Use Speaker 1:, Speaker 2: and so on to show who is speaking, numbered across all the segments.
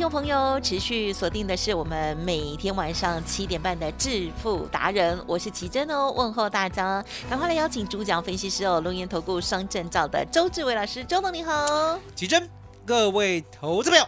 Speaker 1: 听众朋友持续锁定的是我们每天晚上七点半的致富达人，我是奇珍哦，问候大家，赶快来邀请主讲分析师哦，龙岩投顾双证照的周志伟老师，周总你好。
Speaker 2: 奇珍，各位投资朋友，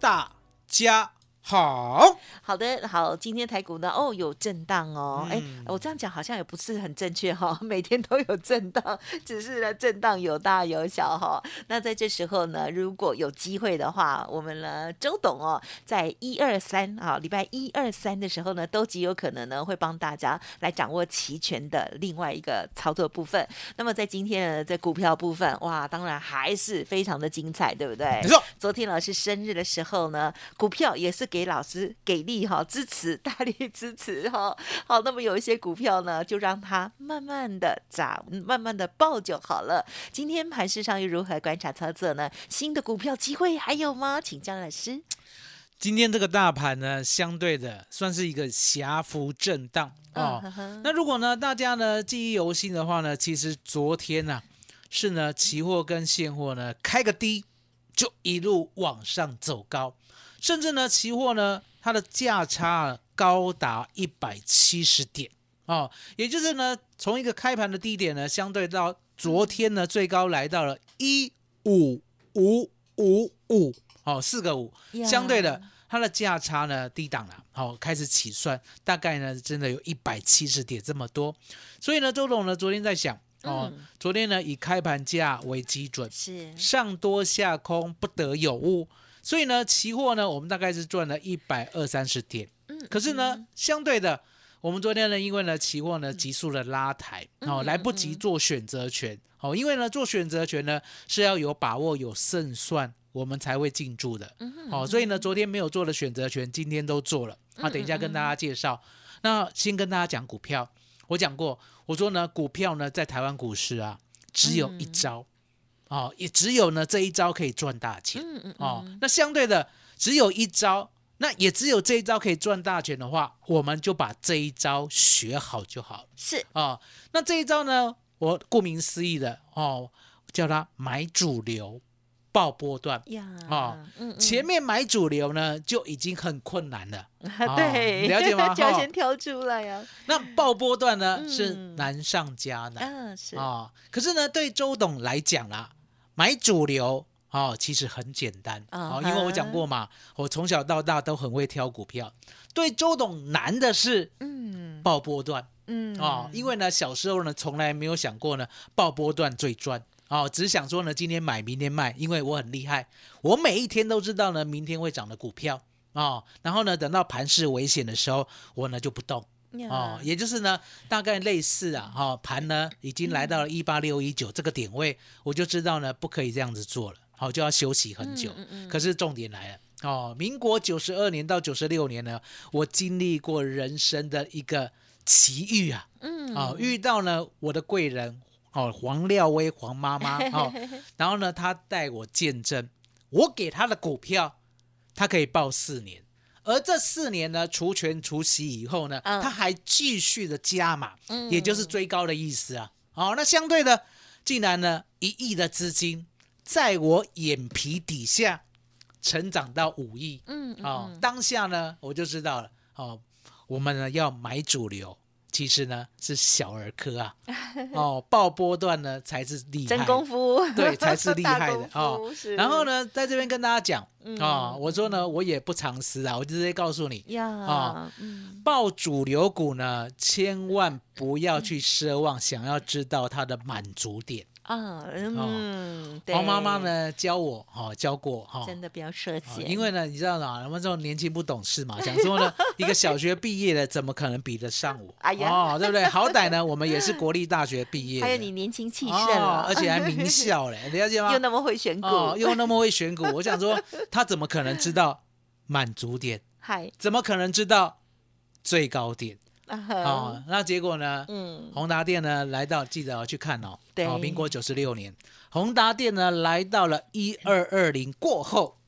Speaker 2: 大家好。
Speaker 1: 好的，好，今天台股呢，哦，有震荡哦，哎、
Speaker 2: 嗯
Speaker 1: 我这样讲好像也不是很正确哈、每天都有震荡，只是呢震荡有大有小哈、那在这时候呢，如果有机会的话，我们呢周董哦，在一二三啊，礼拜一二三的时候呢，都极有可能呢会帮大家来掌握期权的另外一个操作部分。那么在今天呢，在股票部分，哇，当然还是非常的精彩，对不对？
Speaker 2: 没错，
Speaker 1: 昨天老师生日的时候呢，股票也是给老师给力哈，支持大力支持哈。好，那么有一些股票呢，就让它慢慢的涨，慢慢的爆就好了。今天盘市上又如何观察操作呢？新的股票机会还有吗？请江老师。
Speaker 2: 今天这个大盘呢，相对的算是一个狭幅震荡哦。
Speaker 1: 嗯哼
Speaker 2: 那如果呢，大家呢记忆犹新的话呢，其实昨天呢、是呢期货跟现货呢开个低，就一路往上走高，甚至呢期货呢它的价差高达一百七十点。哦，也就是呢从一个开盘的低点呢，相对到昨天呢最高来到了一五五五五。哦，四个五，
Speaker 1: 呀。
Speaker 2: 相对的。它的价差呢低档了，好、开始起算，大概呢真的有一百七十点这么多，所以呢，周董呢昨天在想哦，
Speaker 1: 嗯。
Speaker 2: 昨天呢以开盘价为基准，
Speaker 1: 是。
Speaker 2: 上多下空不得有误，所以呢期货呢我们大概是赚了一百二三十点，
Speaker 1: 嗯
Speaker 2: 可是呢相对的。我们昨天呢，因为呢期货呢急速的拉抬，哦，
Speaker 1: 嗯
Speaker 2: 来不及做选择权，哦，因为呢做选择权呢是要有把握、有胜算，我们才会进驻的，
Speaker 1: 嗯
Speaker 2: 哦，所以呢昨天没有做的选择权，今天都做了。啊，等一下跟大家介绍。那先跟大家讲股票，我讲过，我说呢股票呢在台湾股市啊只有一招，哦，也只有呢这一招可以赚大钱，
Speaker 1: 嗯嗯
Speaker 2: 哦，那相对的只有一招，那也只有这一招可以赚大钱的话，我们就把这一招学好就好了
Speaker 1: 是
Speaker 2: 哦。那这一招呢，我顾名思义的哦，叫它买主流，爆波段。
Speaker 1: 呀
Speaker 2: 哦
Speaker 1: 嗯嗯。
Speaker 2: 前面买主流呢就已经很困难了，
Speaker 1: 对，
Speaker 2: 了解吗？
Speaker 1: 就要先挑出来呀。
Speaker 2: 那爆波段呢、
Speaker 1: 嗯。
Speaker 2: 是难上加难。
Speaker 1: 嗯，是。
Speaker 2: 啊、可是呢，对周董来讲啦，买主流哦，其实很简单。哦，
Speaker 1: 嗯
Speaker 2: 因为我讲过嘛，我从小到大都很会挑股票。对周董难的是
Speaker 1: 嗯。
Speaker 2: 爆波段。
Speaker 1: 嗯。
Speaker 2: 哦，因为呢小时候呢从来没有想过呢爆波段最赚哦，只想说呢今天买明天卖，因为我很厉害，我每一天都知道呢明天会涨的股票哦，然后呢等到盘势危险的时候，我呢就不动。哦，也就是呢，大概类似啊，哈、盘呢已经来到了一八六一九这个点位，我就知道呢不可以这样子做了，好、就要休息很久。
Speaker 1: 嗯嗯
Speaker 2: 可是重点来了，哦，民国九十二年到九十六年呢，我经历过人生的一个奇遇啊，
Speaker 1: 嗯
Speaker 2: 哦，遇到呢我的贵人哦，黄廖威黄妈妈哦，然后呢，他带我见证，我给他的股票，他可以报四年。而这四年呢，除权除息以后呢，
Speaker 1: 嗯
Speaker 2: 它还继续的加码，
Speaker 1: 嗯
Speaker 2: 也就是追高的意思啊。哦，那相对的，竟然呢，一亿的资金在我眼皮底下成长到五亿，
Speaker 1: 嗯
Speaker 2: 哦，当下呢，我就知道了，哦，我们呢要买主流，其实呢是小儿科啊，哦，爆波段呢才是厉害，
Speaker 1: 真功夫，
Speaker 2: 对，才是厉害的 哦。然后呢，在这边跟大家讲啊，我说呢，我也不藏私啊，我直接告诉你，
Speaker 1: 呀
Speaker 2: 啊，
Speaker 1: 嗯，
Speaker 2: 主流股呢，千万不要去奢望想要知道它的满足点。
Speaker 1: 啊，嗯，对
Speaker 2: 黄妈妈，呢教我哈、教过哈。
Speaker 1: 真的不要设
Speaker 2: 啊
Speaker 1: 限，
Speaker 2: 因为呢，你知道吗？我们这种年轻不懂事嘛，想说呢，一个小学毕业的怎么可能比得上我？
Speaker 1: 哎呀
Speaker 2: 哦，对不对？好歹呢，我们也是国立大学毕业，
Speaker 1: 还有你年轻气盛
Speaker 2: 而且还名校嘞，了解吗？
Speaker 1: 又那么会选股，
Speaker 2: 哦，又那么会选股，我想说，他怎么可能知道满足点？
Speaker 1: 嗨，
Speaker 2: 怎么可能知道最高点？
Speaker 1: 啊
Speaker 2: 啊、
Speaker 1: 哈，
Speaker 2: 那结果呢？
Speaker 1: 嗯，
Speaker 2: 宏达电呢来到，记得哦去看哦。
Speaker 1: 对
Speaker 2: 哦，民国九十六年，宏达电呢来到了一二二零过后，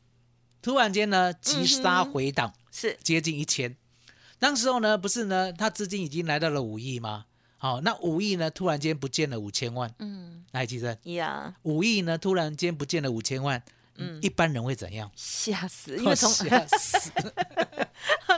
Speaker 2: 突然间呢急杀回档，
Speaker 1: 是
Speaker 2: 接近一千。当时候呢，不是呢，他资金已经来到了五亿吗？好、那五亿呢，突然间不见了五千万。
Speaker 1: 嗯
Speaker 2: 来，记得
Speaker 1: 呀，
Speaker 2: 五亿呢，突然间不见了五千万，
Speaker 1: 嗯
Speaker 2: 一般人会怎样？
Speaker 1: 吓死，因为从
Speaker 2: 吓死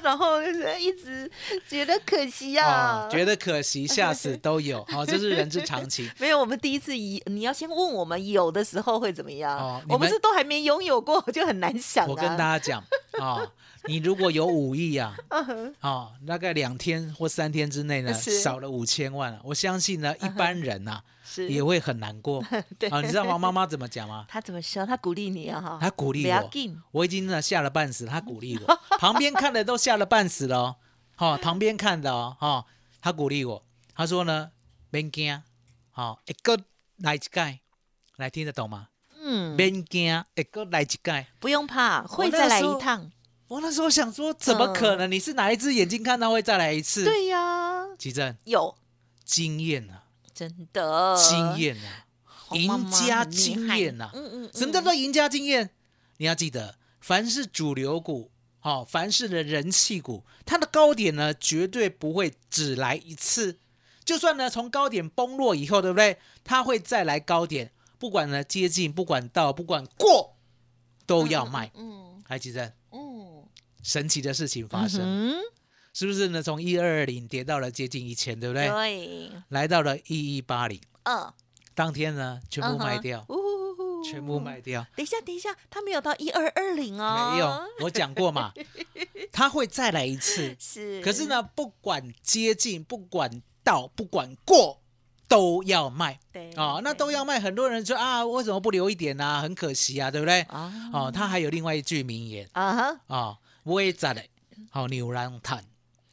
Speaker 1: 然后一直觉得可惜呀
Speaker 2: 哦，，觉得可惜，吓死都有。好、这是人之常情。
Speaker 1: 没有，我们第一次以你要先问我们有的时候会怎么样？我们
Speaker 2: 们
Speaker 1: 是都还没拥有过，就很难想、啊。
Speaker 2: 我跟大家讲啊、你如果有五亿啊，啊、大概两天或三天之内呢，少了五千万、啊，我相信呢，一般人呐、
Speaker 1: 是。
Speaker 2: 也会很难过。
Speaker 1: 对。
Speaker 2: 啊，你知道黄妈妈怎么讲吗？
Speaker 1: 她怎么说？她鼓励你啊哈，
Speaker 2: 她鼓励我，我已经呢吓了半死，她鼓励我，旁边看的都吓了半死了哦。哦，旁边看的哦，哦，她鼓励我，她说呢，别惊，好、一个来一盖，来听得懂吗？
Speaker 1: 嗯，
Speaker 2: 别惊，会个来一盖。
Speaker 1: 不用怕，会再来一趟。
Speaker 2: 我那时候想说，怎么可能？你是哪一只眼睛看到会再来一次？，
Speaker 1: 嗯对呀，
Speaker 2: 奇正
Speaker 1: 有
Speaker 2: 经验啊，
Speaker 1: 真的
Speaker 2: 经，验啊，赢家经验啊。
Speaker 1: 嗯嗯，
Speaker 2: 什么叫做赢家经验？你要记得，凡是主流股，好、凡是的人气股，它的高点呢，绝对不会只来一次。就算呢从高点崩落以后，对不对？它会再来高点，不管呢接近，不管到，不管过，都要卖。
Speaker 1: 嗯
Speaker 2: 还记得？
Speaker 1: 嗯，
Speaker 2: 神奇的事情发生，
Speaker 1: 嗯
Speaker 2: 是不是呢？从一二二零跌到了接近一千，对不
Speaker 1: 哼，
Speaker 2: 对？
Speaker 1: 对，
Speaker 2: 来到了一一八零，
Speaker 1: 嗯，
Speaker 2: 当天呢全部卖掉，全部。卖掉。
Speaker 1: 等一下，等一下，他没有到一二二零哦，
Speaker 2: 没有，我讲过嘛，他会再来一次。
Speaker 1: 是，
Speaker 2: 可是，呢，不管接近，不管到，不管过，都要卖
Speaker 1: 对
Speaker 2: 啊、那都要卖。很多人说啊，为什么不留一点呢、很可惜啊，对不对？
Speaker 1: 啊
Speaker 2: 哦，他还有另外一句名言
Speaker 1: 啊哈
Speaker 2: 啊，尾扎嘞，好牛郎探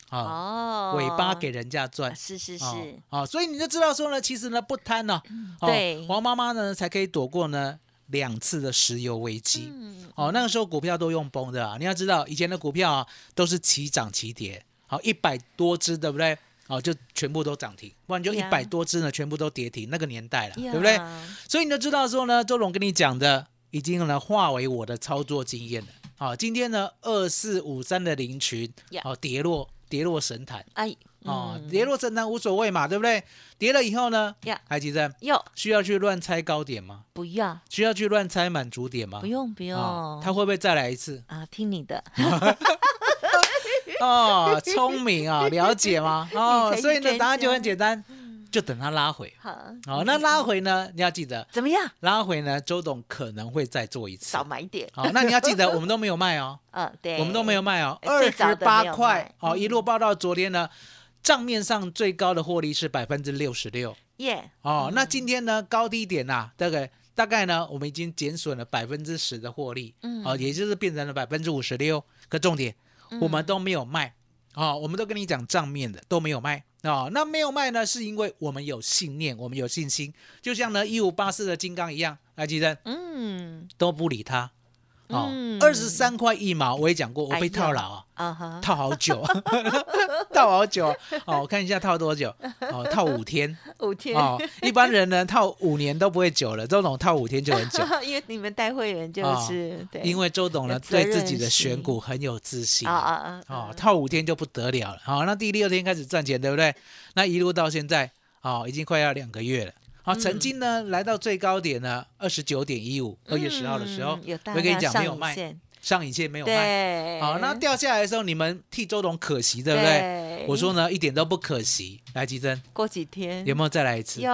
Speaker 2: 啊，
Speaker 1: 哦，
Speaker 2: 尾巴给人家
Speaker 1: 啊
Speaker 2: 赚。
Speaker 1: 是是
Speaker 2: 哦
Speaker 1: 是，
Speaker 2: 哦，所以你就知道说呢，其实呢不贪呢、哦
Speaker 1: 对
Speaker 2: 黄妈妈呢才可以躲过呢两次的石油危机。
Speaker 1: 嗯
Speaker 2: 哦，那个时候股票都用崩的啊！你要知道，以前的股票啊都是齐涨齐跌，好一百多只，对不对？哦，就全部都涨停，不然就一百多只呢，全部都跌停。那个年代了，
Speaker 1: 呀
Speaker 2: 对不对？所以你就知道说呢，周龙跟你讲的已经呢化为我的操作经验了。好、今天呢二四五三的零群，
Speaker 1: 呀
Speaker 2: 好、跌落跌落神坛，
Speaker 1: 哎，
Speaker 2: 哦，
Speaker 1: 嗯
Speaker 2: 跌落神坛无所谓嘛，对不对？跌了以后呢，
Speaker 1: 呀
Speaker 2: 海吉正
Speaker 1: 哟，
Speaker 2: 需要去乱猜高点吗？
Speaker 1: 不要，
Speaker 2: 需要去乱猜满足点吗？
Speaker 1: 不用不用
Speaker 2: 啊，，他会不会再来一次？
Speaker 1: 啊，听你的，
Speaker 2: 哦，聪明啊，了解吗？哦所以呢，答案就很
Speaker 1: 家
Speaker 2: 简单，就等它拉回。
Speaker 1: 好，
Speaker 2: 哦，那拉回呢，你要记得，
Speaker 1: 怎么样？
Speaker 2: 拉回呢，周董可能会再做一次。
Speaker 1: 少。买点，
Speaker 2: 好，那你要记得，我们都没有卖哦，
Speaker 1: 嗯，对，
Speaker 2: 我们都没有卖哦，
Speaker 1: 哎
Speaker 2: 二十八块。
Speaker 1: 好
Speaker 2: 哦，
Speaker 1: 嗯。
Speaker 2: 一路报到昨天呢，账面上最高的获利是百分之六十六。
Speaker 1: 耶，
Speaker 2: 哦。那今天呢，高低点呐，大概大概呢，我们已经减损了百分之十的获利，
Speaker 1: 嗯。
Speaker 2: 哦，也就是变成了百分之五十六。可重点，我们都没有卖，哦，我们都跟你讲账面的都没有卖。哦，那没有卖呢，是因为我们有信念，我们有信心，就像呢一五八四的金刚一样，来记得
Speaker 1: 嗯，
Speaker 2: 都不理他。哦
Speaker 1: 嗯，
Speaker 2: 二十三块一毛，我也讲过，我被套牢啊。套好久，套好久哦！我看一下套多久哦，套五天
Speaker 1: 五天，
Speaker 2: 哦。一般人呢套五年都不会久了，周董套五天就很久，
Speaker 1: 因为你们带会员就
Speaker 2: 哦
Speaker 1: 是对，
Speaker 2: 因为周董呢对自己的选股很有自信
Speaker 1: 啊啊啊，
Speaker 2: 哦
Speaker 1: 啊，
Speaker 2: 套五天就不得了了。好，那第六天开始赚钱，对不对？那一路到现在哦，已经快要两个月了。好，
Speaker 1: 嗯。
Speaker 2: 曾经呢来到最高点呢二十九点一五，二月十号的时候
Speaker 1: 嗯，
Speaker 2: 我跟你讲没有卖，上影线没有卖。
Speaker 1: 对，
Speaker 2: 好，那掉下来的时候，你们替周董可惜，对不对？
Speaker 1: 对。
Speaker 2: 我说呢，一点都不可惜。来，吉珍
Speaker 1: 过几天。
Speaker 2: 有没有再来一次？
Speaker 1: 有。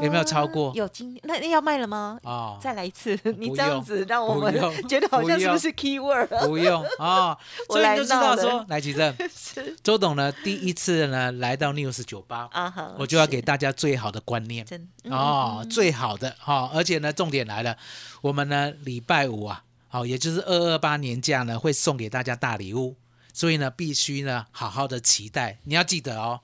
Speaker 2: 有没有超过？
Speaker 1: 有今那那要卖了吗？
Speaker 2: 哦，
Speaker 1: 再来一次，你
Speaker 2: 不
Speaker 1: 这样子让我们 觉得好像是不是 key word？
Speaker 2: 不用 啊，所以你就知道说，来吉珍，周董呢第一次呢来到 News 酒吧，
Speaker 1: 啊哈，
Speaker 2: 我就要给大家最好的观念。
Speaker 1: 真嗯
Speaker 2: 哦，最好的哈、而且呢，重点来了，我们呢礼拜五啊，好、也就是二二八年假呢，会送给大家大礼物，所以呢，必须呢好好的期待，你要记得哦，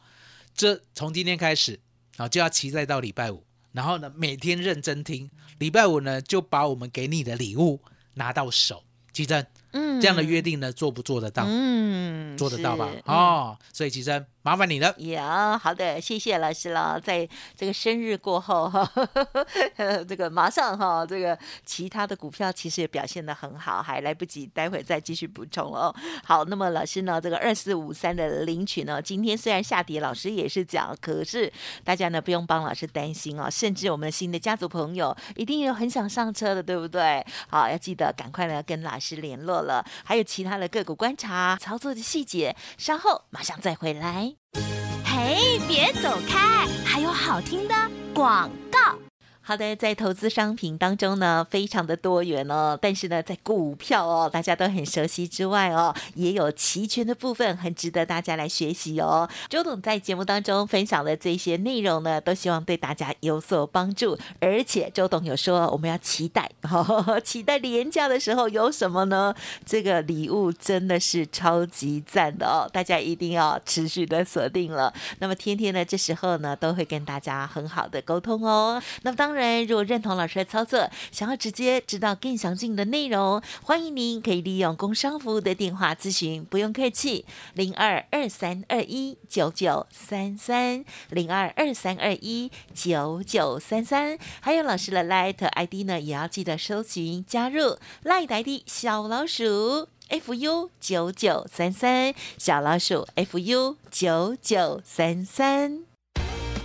Speaker 2: 这从今天开始啊、就要期待到礼拜五，然后呢每天认真听，礼拜五呢就把我们给你的礼物拿到手，记得，
Speaker 1: 嗯
Speaker 2: 这样的约定呢做不做得到？
Speaker 1: 嗯
Speaker 2: 做得到吧？哦，所以其实麻烦你了。
Speaker 1: 呀，好的，谢谢老师了。在这个生日过后哈，呃 这个马上哈，这个其他的股票其实也表现的很好，还来不及，待会再继续补充哦。好，那么老师呢，这个二四五三的领取呢，今天虽然下跌，老师也是讲，可是大家呢不用帮老师担心哦，甚至我们新的家族朋友一定有很想上车的，对不对？好，要记得赶快呢跟老师联络了。还有其他的个股观察、操作的细节，稍后马上再回来。
Speaker 3: 嘿，别走开，还有好听的广。
Speaker 1: 好的，在投资商品当中呢，非常的多元哦。但是呢，在股票哦，大家都很熟悉之外哦，也有期权的部分，很值得大家来学习哦。周董在节目当中分享的这些内容呢，都希望对大家有所帮助。而且周董有说，我们要期待，期待廉价的时候有什么呢？这个礼物真的是超级赞的哦，大家一定要持续的锁定了。那么天天呢，这时候呢，都会跟大家很好的沟通哦。那么当然，如果认同老师的操作，想要直接知道更详尽的内容，欢迎您可以利用工商服务的电话咨询，不用客气，零二二三二一九九三三，零二二三二一九九三三。还有老师的 Light ID 呢，也要记得搜寻加入 Light ID 小老鼠。fu 九九三三小老鼠 fu 九九三三。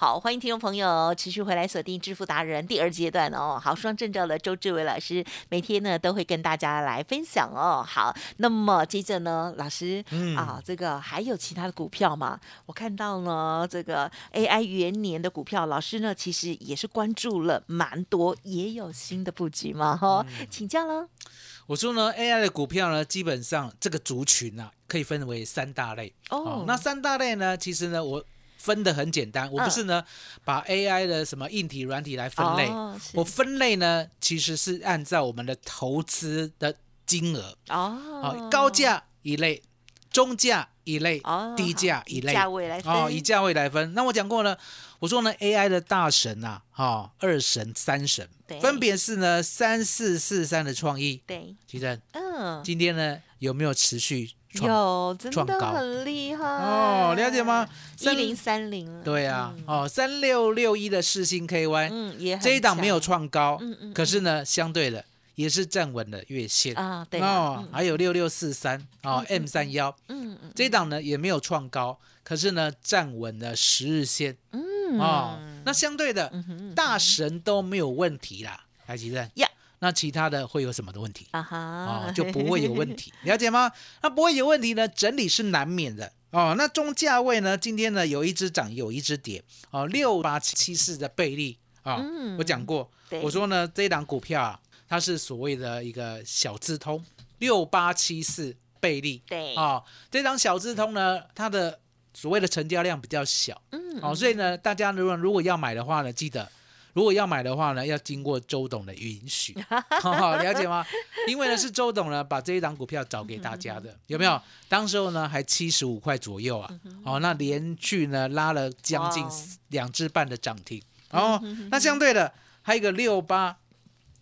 Speaker 1: 好，欢迎听众朋友持续回来锁定致富达人第二阶段哦。好，双证照的周志伟老师每天呢都会跟大家来分享哦。好，那么接着呢，老师、
Speaker 2: 嗯
Speaker 1: 啊，这个还有其他的股票吗？我看到呢，这个 AI 元年的股票，老师呢其实也是关注了蛮多，也有新的布局嘛哈、请教了。
Speaker 2: 我说呢，AI 的股票呢，基本上这个族群啊，可以分为三大类。
Speaker 1: 哦
Speaker 2: 那三大类呢，其实呢，我分的很简单，我不是呢、把 AI 的什么硬体、软体来分类，
Speaker 1: 哦
Speaker 2: 我分类呢，其实是按照我们的投资的金额，
Speaker 1: 哦。
Speaker 2: 哦，高价一类，中价一类，
Speaker 1: 哦
Speaker 2: 低价一类，
Speaker 1: 价位来分。
Speaker 2: 哦，以价位来分。那我讲过呢，我说呢，AI 的大神啊，哈、二神、三神
Speaker 1: 对，
Speaker 2: 分别是呢三四四三的创意，
Speaker 1: 对，
Speaker 2: 其实
Speaker 1: 嗯，
Speaker 2: 今天呢有没有持续创？
Speaker 1: 有真的很厉害。
Speaker 2: 哦，了解吗？
Speaker 1: 一
Speaker 2: 三
Speaker 1: 零三零，
Speaker 2: 对啊，哦，三六六一的世星 KY，、
Speaker 1: 嗯，也
Speaker 2: 这一档没有创高，
Speaker 1: 嗯嗯
Speaker 2: 可是呢，相对的也是站稳了月线。
Speaker 1: 啊，对
Speaker 2: 哦
Speaker 1: 啊，，
Speaker 2: 还有六六四三哦，M 三幺
Speaker 1: 嗯嗯
Speaker 2: 这一档呢也没有创高，可是呢站稳了十日线
Speaker 1: 嗯。
Speaker 2: 哦。那相对的大神都没有问题啦，台积电。
Speaker 1: 呀。
Speaker 2: 那其他的会有什么的问题？
Speaker 1: 啊哈
Speaker 2: 哦，就不会有问题，了解吗？那不会有问题呢，整理是难免的哦。那中价位呢，今天呢有一只涨，有一只跌哦，六八七四的倍利啊、
Speaker 1: 嗯
Speaker 2: 我讲过，我说呢这一档股票啊，它是所谓的一个小资通，六八七四倍利
Speaker 1: 对，
Speaker 2: 哦，这档小资通呢，它的所谓的成交量比较小
Speaker 1: 嗯
Speaker 2: 哦，所以呢，大家如果如果要买的话呢，记得。如果要买的话呢，要经过周董的允许，好了解吗？因为呢是周董呢把这一档股票找给大家的，有没有？当时候呢还七十五块左右啊，哦，那连续呢拉了将近两只半的涨停，哦，那相对的还有一个六八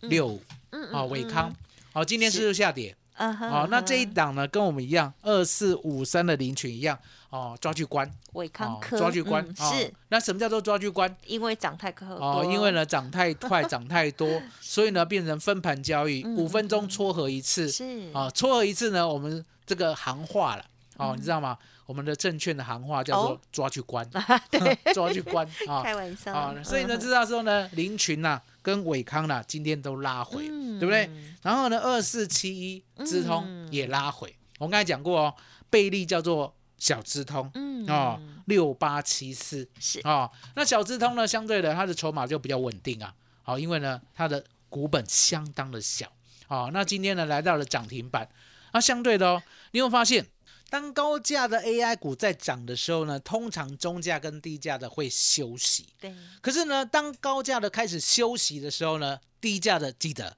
Speaker 2: 六五，
Speaker 1: 嗯
Speaker 2: 哦，伟康，哦，今天是下跌？
Speaker 1: 啊哈
Speaker 2: 哦，那这一档呢，跟我们一样，二四五三的林群一样，哦，抓去关，
Speaker 1: 伟康
Speaker 2: 哦，
Speaker 1: 科
Speaker 2: 抓去关。
Speaker 1: 嗯，
Speaker 2: 哦
Speaker 1: 是。
Speaker 2: 那什么叫做抓去关？
Speaker 1: 因为涨太快
Speaker 2: 哦，因为呢涨太快，涨太多，所以呢变成分盘交易，
Speaker 1: 嗯
Speaker 2: 五分钟撮合一次，
Speaker 1: 是。
Speaker 2: 啊，撮合一次呢，我们这个行话了，哦，你知道吗？我们的证券的行话叫做抓去关，
Speaker 1: 对，
Speaker 2: 抓去关啊
Speaker 1: 开玩笑。
Speaker 2: 啊，所以呢，
Speaker 1: 嗯
Speaker 2: 知道说呢，林群呐跟伟康呐今天都拉回，
Speaker 1: 嗯。
Speaker 2: 对不对？然后呢，二四七一资通也拉回，我刚才讲过哦，贝利叫做小资通。
Speaker 1: 嗯
Speaker 2: 哦，六八七四
Speaker 1: 是
Speaker 2: 哦，那小资通呢，相对的它的筹码就比较稳定啊，好、因为呢它的股本相当的小，哦，那今天呢来到了涨停板，那相对的哦，你会发现，当高价的 AI 股在涨的时候呢，通常中价跟低价的会休息，
Speaker 1: 对，
Speaker 2: 可是呢，当高价的开始休息的时候呢，低价的记得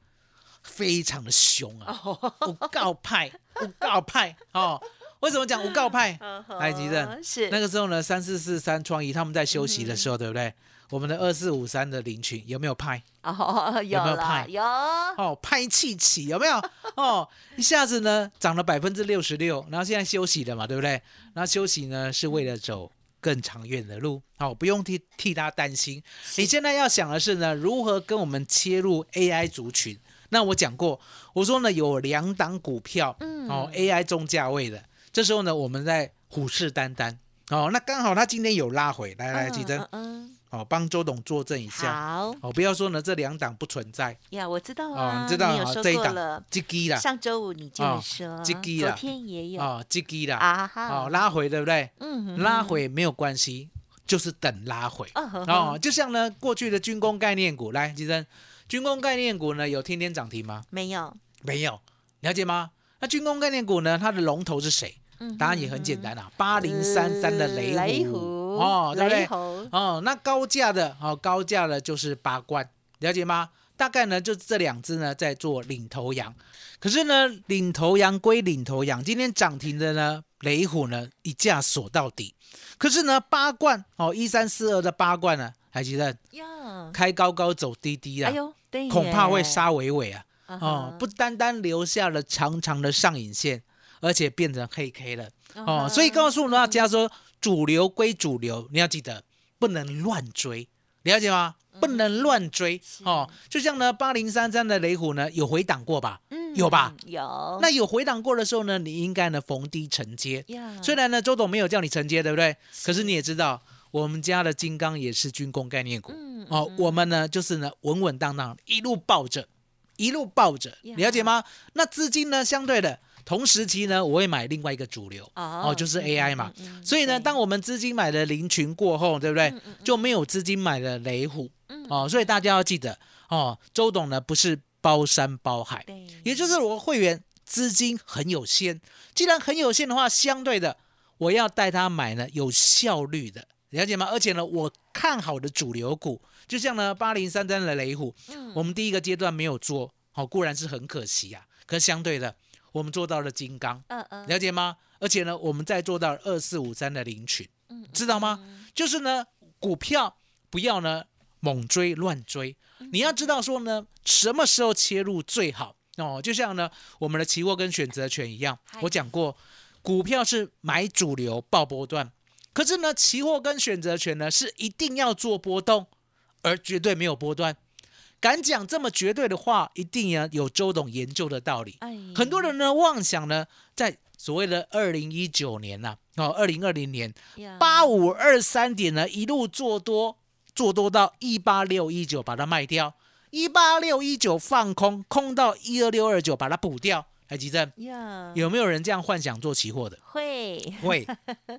Speaker 2: 非常的凶啊，不告派，不告派哦。为什么讲无告派？来，吉正，
Speaker 1: 嗯是
Speaker 2: 那个时候呢，三四四三创意他们在休息的时候，对不对？我们的二四五三的林群有没有派？
Speaker 1: 哦，有
Speaker 2: 有没有
Speaker 1: 了
Speaker 2: 派
Speaker 1: 有，
Speaker 2: 哦，派气起有没有？哦，一下子呢涨了百分之六十六，然后现在休息了嘛，对不对？那休息呢是为了走更长远的路，哦，不用替替他担心。你现在要想的是呢，如何跟我们切入 AI 族群？那我讲过，我说呢有两档股票，
Speaker 1: 嗯
Speaker 2: 哦，AI 中价位的，这时候呢我们在虎视眈眈。哦，那刚好他今天有拉回，来来，吉珍，
Speaker 1: 嗯
Speaker 2: 哦，帮周董作证一
Speaker 1: 嗯，
Speaker 2: 下。
Speaker 1: 好
Speaker 2: 哦，不要说呢这两档不存在，
Speaker 1: 呀，我知道
Speaker 2: 哦
Speaker 1: 啊，
Speaker 2: 你知道啊这一档
Speaker 1: 过了，
Speaker 2: 这基啦，
Speaker 1: 上周五你就说，
Speaker 2: 这支
Speaker 1: 昨
Speaker 2: 啦
Speaker 1: 天也有
Speaker 2: 哦，这基啦，
Speaker 1: 啊哈，
Speaker 2: 哦，拉回对不对？
Speaker 1: 嗯哼
Speaker 2: 拉回没有关系，就是等拉回。
Speaker 1: 哦
Speaker 2: 就像呢过去的军工概念股，来，吉珍，军工概念股呢有天天涨停吗？
Speaker 1: 没有，
Speaker 2: 没有，了解吗？那军工概念股呢，它的龙头是谁？
Speaker 1: 嗯
Speaker 2: 答案也很简单啊，八零三三的雷虎
Speaker 1: 虎
Speaker 2: 哦，对不对？哦，那高价的哦，高价的就是八冠，了解吗？大概呢，就这两只呢在做领头羊。可是呢，领头羊归领头羊，今天涨停的呢，雷虎呢一价锁到底。可是呢，八冠哦，一三四二的八冠呢，还记得
Speaker 1: 呀，
Speaker 2: 开高高走低低啊，
Speaker 1: 哎呦，对，
Speaker 2: 恐怕会杀尾尾啊。
Speaker 1: 啊
Speaker 2: 哦，不单单留下了长长的上影线，而且变成黑 K 了。
Speaker 1: 啊
Speaker 2: 哦，
Speaker 1: 哈
Speaker 2: 所以告诉大家说，主流归主流，你要记得不能乱追，了解吗？不能乱追哦。就像呢，八零三三的雷虎呢，有回档过吧？
Speaker 1: 嗯
Speaker 2: 有吧？
Speaker 1: 有，
Speaker 2: 那有回档过的时候呢，你应该呢逢低承接。
Speaker 1: 呀，
Speaker 2: 虽然呢，周董没有叫你承接，对不对？可是你也知道，我们家的金刚也是军工概念股。
Speaker 1: 嗯
Speaker 2: 哦，我们呢就是呢稳稳当当一路抱着，一路抱着，
Speaker 1: 呀
Speaker 2: 了解吗？那资金呢相对的同时期呢，我会买另外一个主流
Speaker 1: 哦
Speaker 2: 哦，就是 AI 嘛。所以呢，
Speaker 1: 对
Speaker 2: 当我们资金买了林群过后，对不对？就没有资金买了雷虎
Speaker 1: 嗯
Speaker 2: 哦，所以大家要记得哦，周董呢不是包山包海，也就是我会员资金很有限，既然很有限的话，相对的我要带他买呢有效率的，了解吗？而且呢，我看好的主流股，就像呢八零三三的雷虎，
Speaker 1: 嗯
Speaker 2: 我们第一个阶段没有做好、固然是很可惜啊，可是相对的，我们做到了金刚，
Speaker 1: 嗯嗯
Speaker 2: 了解吗？而且呢，我们再做到二四五三的林群，
Speaker 1: 嗯
Speaker 2: 知道吗？就是呢，股票不要呢猛追乱追，
Speaker 1: 嗯
Speaker 2: 你要知道说呢，什么时候切入最好哦。就像呢，我们的期货跟选择权一样，我讲过，股票是买主流报波段，可是呢，期货跟选择权呢是一定要做波动，而绝对没有波段。敢讲这么绝对的话，一定要有周董研究的道理。
Speaker 1: 哎
Speaker 2: 很多人呢妄想呢，在所谓的二零一九年呐、哦，二零二零年八五二三点呢，一路做多，做多到一八六一九，把它卖掉，一八六一九放空，空到一二六二九，把它补掉。来，吉正，有没有人这样幻想做期货的？
Speaker 1: 会
Speaker 2: 会，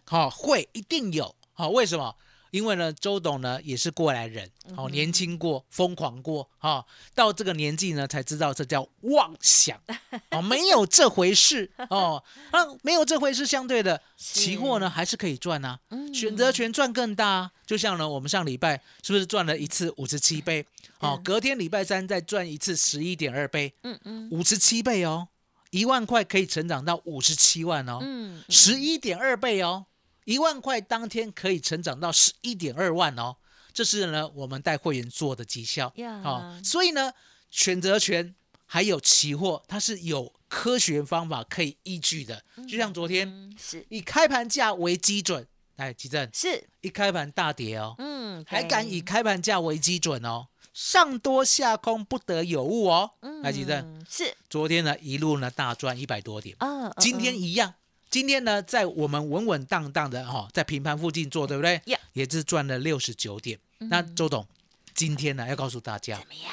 Speaker 2: 好、会，一定有。好、为什么？因为呢，周董呢也是过来人，哦、年轻过，疯狂过，哈、到这个年纪呢才知道这叫妄想，哦，没有这回事哦，啊，没有这回事，相对的，期货呢还是可以赚啊，
Speaker 1: 嗯。
Speaker 2: 选择权赚更大啊，就像呢我们上礼拜是不是赚了一次五十七倍？哦，
Speaker 1: 嗯
Speaker 2: 隔天礼拜三再赚一次十一点二倍，
Speaker 1: 嗯嗯。
Speaker 2: 五十七倍哦，一万块可以成长到五十七万哦，
Speaker 1: 嗯。
Speaker 2: 十一点二倍哦，一万块当天可以成长到十一点二万哦，这是呢我们带会员做的绩效
Speaker 1: 呀
Speaker 2: 哦，所以呢选择权还有期货它是有科学方法可以依据的。就像昨天
Speaker 1: 嗯，是
Speaker 2: 以开盘价为基准，来，吉正
Speaker 1: 是，
Speaker 2: 一开盘大跌哦，
Speaker 1: 嗯，
Speaker 2: 还敢以
Speaker 1: 对
Speaker 2: 开盘价为基准哦，上多下空不得有误哦。来，吉正，
Speaker 1: 嗯是
Speaker 2: 昨天呢一路呢大赚一百多点，
Speaker 1: 啊，嗯
Speaker 2: 今天
Speaker 1: 嗯
Speaker 2: 一样。今天呢，在我们稳稳当当的哈、在平盘附近做，对不对
Speaker 1: Yeah
Speaker 2: 也是赚了六十九点。那周董，今天呢要告诉大家
Speaker 1: 怎，么样？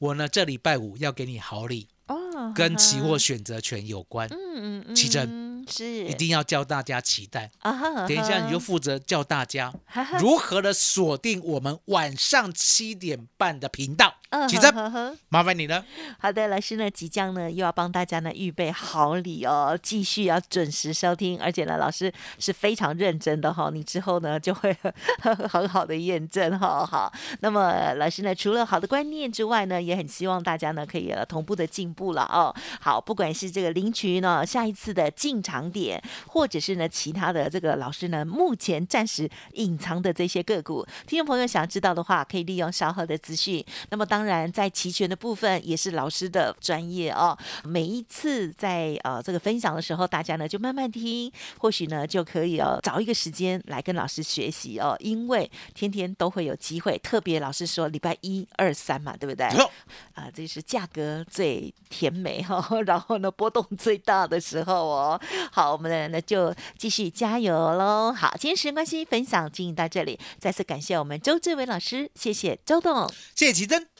Speaker 2: 我呢这礼拜五要给你好礼，
Speaker 1: 哦，
Speaker 2: 跟期货选择权有关，
Speaker 1: 嗯嗯嗯，
Speaker 2: 奇珍
Speaker 1: 嗯是
Speaker 2: 一定要叫大家期待。等一下你就
Speaker 1: 哈
Speaker 2: 负责叫大家如何的锁定我们晚上七点半的频道。
Speaker 1: 嗯
Speaker 2: 奇珍，
Speaker 1: 呵呵呵
Speaker 2: 麻烦你了。
Speaker 1: 好的，老师呢即将呢又要帮大家呢预备好礼哦，继续要准时收听，而且呢老师是非常认真的哈、你之后呢就会很好的验证哈、好，那么老师呢除了好的观念之外呢，也很希望大家呢可以呃同步的进步了哦。好，不管是这个领取呢下一次的进场点，或者是呢其他的这个老师呢目前暂时隐藏的这些个股，听众朋友想要知道的话，可以利用稍后的资讯。那么当然，在齐全的部分也是老师的专业哦。每一次在呃这个分享的时候，大家呢就慢慢听，或许呢就可以哦找一个时间来跟老师学习哦，因为天天都会有机会。特别老师说礼拜一、二、三嘛，对不对？
Speaker 2: 哟
Speaker 1: 啊，这是价格最甜美哈、然后呢波动最大的时候哦。好，我们呢就继续加油喽。好，今天时间关系，分享进行到这里，再次感谢我们周志伟老师，谢谢周董。
Speaker 2: 谢谢奇珍，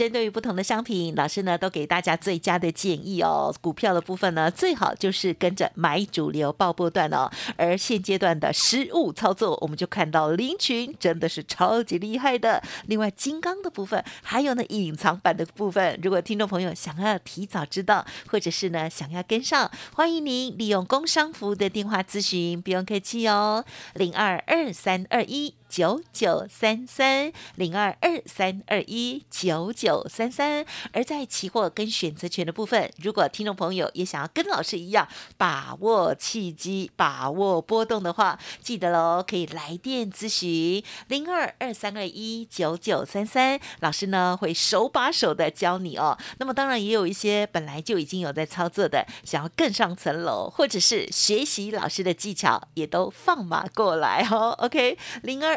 Speaker 1: 针对于不同的商品，老师呢都给大家最佳的建议哦。股票的部分呢，最好就是跟着买主流报波段哦。而现阶段的实物操作，我们就看到林群真的是超级厉害的。另外，金刚的部分，还有呢隐藏版的部分，如果听众朋友想要提早知道，或者是呢想要跟上，欢迎您利用工商服务的电话咨询，不用客气哦，零二二三二一。九九三三零二二三二一九九三三。而在期货跟选择权的部分，如果听众朋友也想要跟老师一样把握契机、把握波动的话，记得喽，可以来电咨询零二二三二一九九三三，老师呢会手把手的教你哦。那么当然也有一些本来就已经有在操作的，想要更上层楼，或者是学习老师的技巧，也都放马过来哦。OK，零二